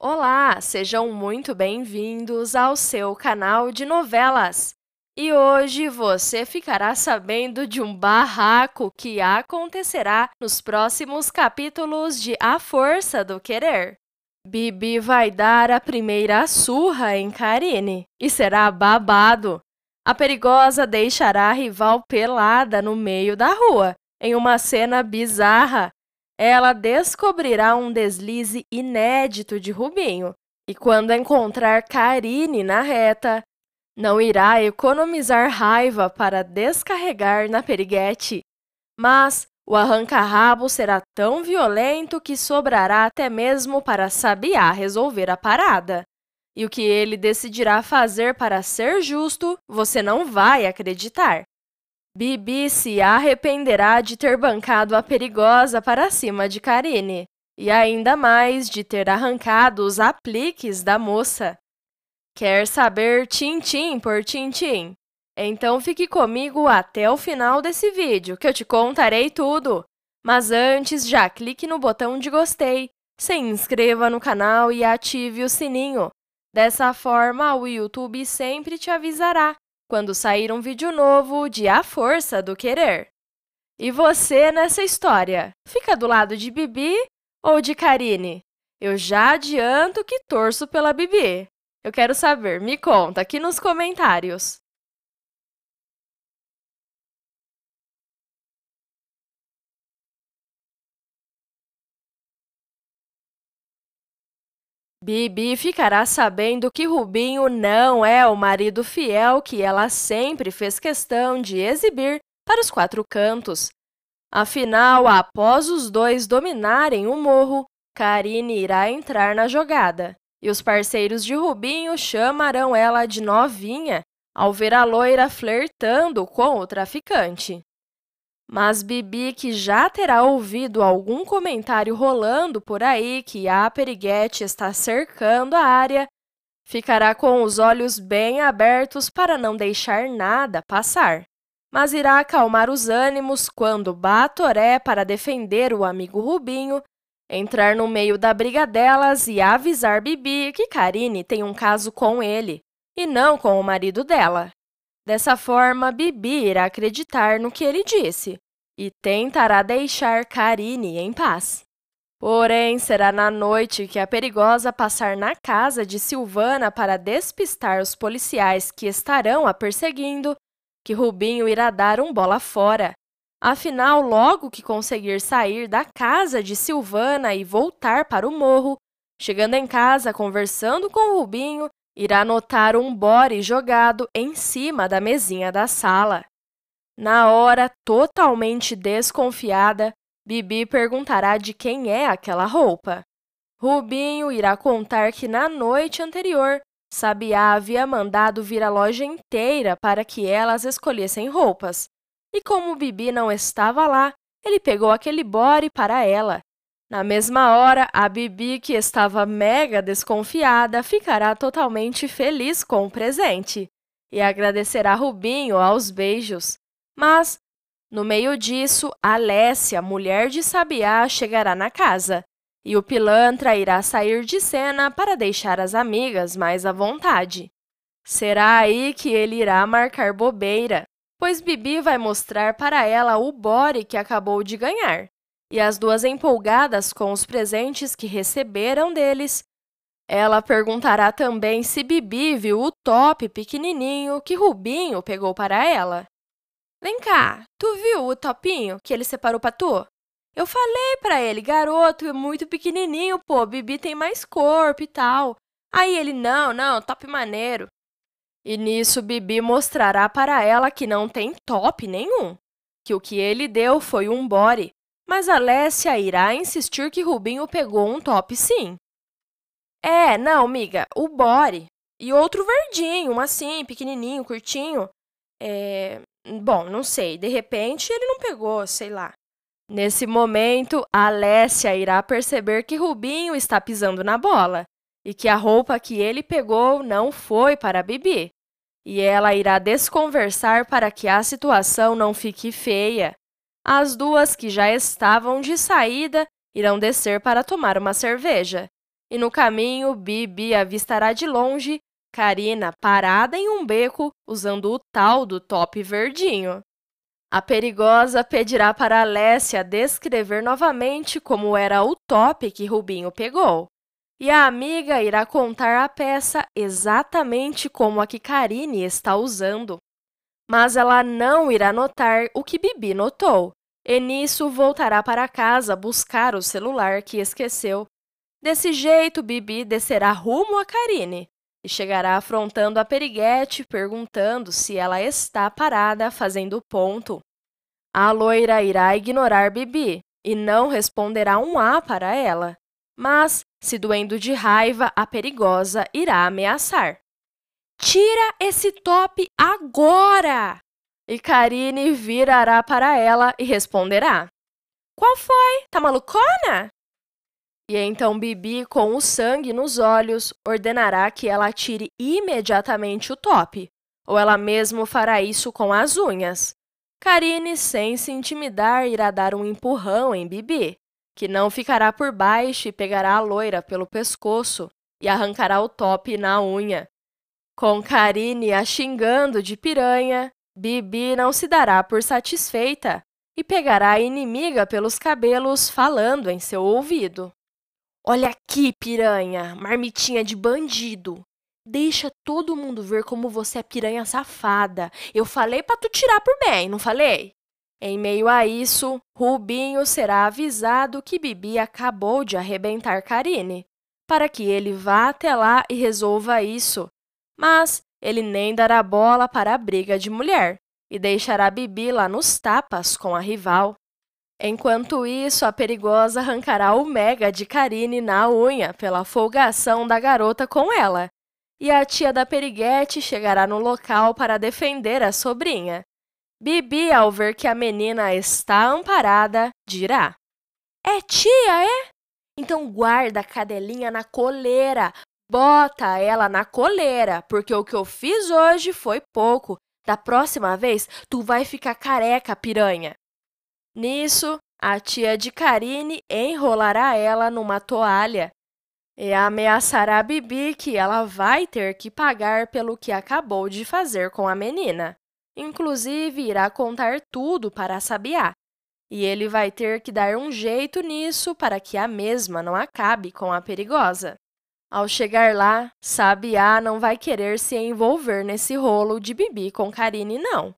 Olá, sejam muito bem-vindos ao seu canal de novelas. E hoje você ficará sabendo de um barraco que acontecerá nos próximos capítulos de A Força do Querer. Bibi vai dar a primeira surra em Karine e será babado. A perigosa deixará a rival pelada no meio da rua, em uma cena bizarra. Ela descobrirá um deslize inédito de Rubinho e, quando encontrar Karine na reta, não irá economizar raiva para descarregar na periguete, mas o arranca-rabo será tão violento que sobrará até mesmo para Sabiá resolver a parada. E o que ele decidirá fazer para ser justo, você não vai acreditar. Bibi se arrependerá de ter bancado a perigosa para cima de Karine, e ainda mais de ter arrancado os apliques da moça. Quer saber tintim por tintim? Então fique comigo até o final desse vídeo, que eu te contarei tudo! Mas antes, já clique no botão de gostei, se inscreva no canal e ative o sininho. Dessa forma, o YouTube sempre te avisará quando sair um vídeo novo de A Força do Querer. E você nessa história? Fica do lado de Bibi ou de Karine? Eu já adianto que torço pela Bibi. Eu quero saber, me conta aqui nos comentários. Bibi ficará sabendo que Rubinho não é o marido fiel que ela sempre fez questão de exibir para os quatro cantos. Afinal, após os dois dominarem o morro, Karine irá entrar na jogada, e os parceiros de Rubinho chamarão ela de novinha ao ver a loira flertando com o traficante. Mas Bibi, que já terá ouvido algum comentário rolando por aí que a periguete está cercando a área, ficará com os olhos bem abertos para não deixar nada passar. Mas irá acalmar os ânimos quando Batoré, para defender o amigo Rubinho, entrar no meio da briga delas e avisar Bibi que Karine tem um caso com ele, e não com o marido dela. Dessa forma, Bibi irá acreditar no que ele disse e tentará deixar Karine em paz. Porém, será na noite que a perigosa passar na casa de Silvana para despistar os policiais que estarão a perseguindo que Rubinho irá dar um bola fora. Afinal, logo que conseguir sair da casa de Silvana e voltar para o morro, chegando em casa conversando com Rubinho, irá notar um bore jogado em cima da mesinha da sala. Na hora, totalmente desconfiada, Bibi perguntará de quem é aquela roupa. Rubinho irá contar que na noite anterior, Sabiá havia mandado vir a loja inteira para que elas escolhessem roupas. E como Bibi não estava lá, ele pegou aquele bore para ela na mesma hora, a Bibi, que estava mega desconfiada, ficará totalmente feliz com o presente e agradecerá Rubinho aos beijos. Mas, no meio disso, Alessia, mulher de Sabiá, chegará na casa e o pilantra irá sair de cena para deixar as amigas mais à vontade. Será aí que ele irá marcar bobeira, pois Bibi vai mostrar para ela o bore que acabou de ganhar e as duas empolgadas com os presentes que receberam deles, ela perguntará também se Bibi viu o top pequenininho que Rubinho pegou para ela. Vem cá, tu viu o topinho que ele separou para tu? Eu falei para ele, garoto, é muito pequenininho, pô, Bibi tem mais corpo e tal. Aí ele, não, não, top maneiro. E nisso, Bibi mostrará para ela que não tem top nenhum, que o que ele deu foi um body, mas Alessia irá insistir que Rubinho pegou um top sim. É, não, miga, o body. E outro verdinho, um assim, pequenininho, curtinho. É... Bom, não sei, de repente ele não pegou, sei lá. Nesse momento, Alessia irá perceber que Rubinho está pisando na bola e que a roupa que ele pegou não foi para Bibi. E ela irá desconversar para que a situação não fique feia. As duas que já estavam de saída irão descer para tomar uma cerveja. e no caminho Bibi avistará de longe Karina parada em um beco usando o tal do top verdinho. A perigosa pedirá para Alessia descrever novamente como era o top que Rubinho pegou. E a amiga irá contar a peça exatamente como a que Karine está usando. Mas ela não irá notar o que Bibi notou, e nisso voltará para casa buscar o celular que esqueceu. Desse jeito, Bibi descerá rumo a Karine e chegará afrontando a Periguete, perguntando se ela está parada fazendo ponto. A loira irá ignorar Bibi e não responderá um A para ela, mas, se doendo de raiva, a perigosa irá ameaçar. Tira esse top agora! E Karine virará para ela e responderá. Qual foi? Tá malucona? E então Bibi, com o sangue nos olhos, ordenará que ela tire imediatamente o top, ou ela mesmo fará isso com as unhas. Karine, sem se intimidar, irá dar um empurrão em Bibi, que não ficará por baixo e pegará a loira pelo pescoço e arrancará o top na unha. Com Karine a xingando de piranha, Bibi não se dará por satisfeita e pegará a inimiga pelos cabelos, falando em seu ouvido. Olha aqui, piranha, marmitinha de bandido. Deixa todo mundo ver como você é piranha safada. Eu falei para tu tirar por bem, não falei? Em meio a isso, Rubinho será avisado que Bibi acabou de arrebentar Karine, para que ele vá até lá e resolva isso. Mas ele nem dará bola para a briga de mulher e deixará Bibi lá nos tapas com a rival. Enquanto isso, a perigosa arrancará o mega de Karine na unha pela folgação da garota com ela. E a tia da periguete chegará no local para defender a sobrinha. Bibi, ao ver que a menina está amparada, dirá: É tia, é? Então guarda a cadelinha na coleira, bota ela na coleira, porque o que eu fiz hoje foi pouco. Da próxima vez, tu vai ficar careca, piranha. Nisso, a tia de Karine enrolará ela numa toalha e ameaçará a Bibi que ela vai ter que pagar pelo que acabou de fazer com a menina. Inclusive, irá contar tudo para a Sabiá. E ele vai ter que dar um jeito nisso para que a mesma não acabe com a perigosa. Ao chegar lá, Sabiá não vai querer se envolver nesse rolo de Bibi com Karine, não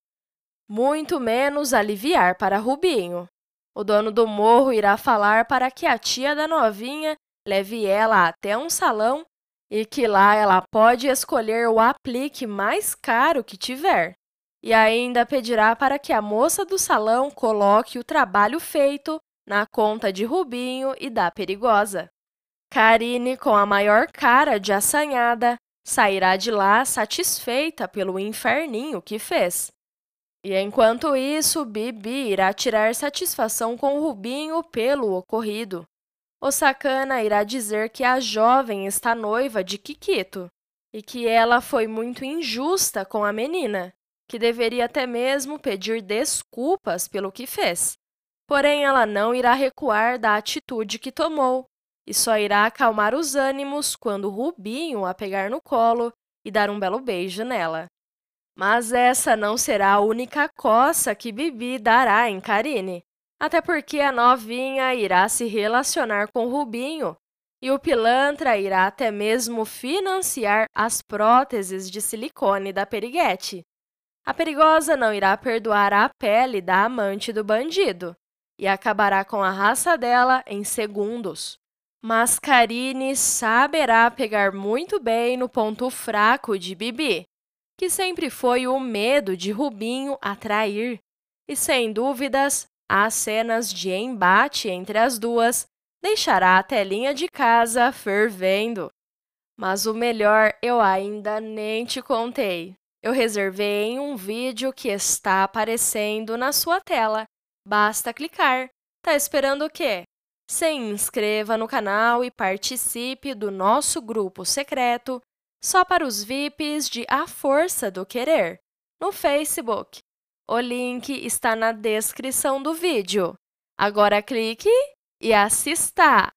muito menos aliviar para Rubinho. O dono do morro irá falar para que a tia da novinha leve ela até um salão e que lá ela pode escolher o aplique mais caro que tiver. E ainda pedirá para que a moça do salão coloque o trabalho feito na conta de Rubinho e da perigosa. Karine, com a maior cara de assanhada, sairá de lá satisfeita pelo inferninho que fez. E enquanto isso, Bibi irá tirar satisfação com Rubinho pelo ocorrido. O sacana irá dizer que a jovem está noiva de Kikito e que ela foi muito injusta com a menina, que deveria até mesmo pedir desculpas pelo que fez. Porém, ela não irá recuar da atitude que tomou e só irá acalmar os ânimos quando Rubinho a pegar no colo e dar um belo beijo nela. Mas essa não será a única coça que Bibi dará em Karine, até porque a novinha irá se relacionar com Rubinho e o pilantra irá até mesmo financiar as próteses de silicone da periguete. A perigosa não irá perdoar a pele da amante do bandido e acabará com a raça dela em segundos. Mas Karine saberá pegar muito bem no ponto fraco de Bibi, que sempre foi o medo de Rubinho atrair. E sem dúvidas, as cenas de embate entre as duas deixará a telinha de casa fervendo. Mas o melhor eu ainda nem te contei. Eu reservei em um vídeo que está aparecendo na sua tela. Basta clicar. Tá esperando o quê? Se inscreva no canal e participe do nosso grupo secreto só para os VIPs de A Força do Querer, no Facebook. O link está na descrição do vídeo. Agora clique e assista!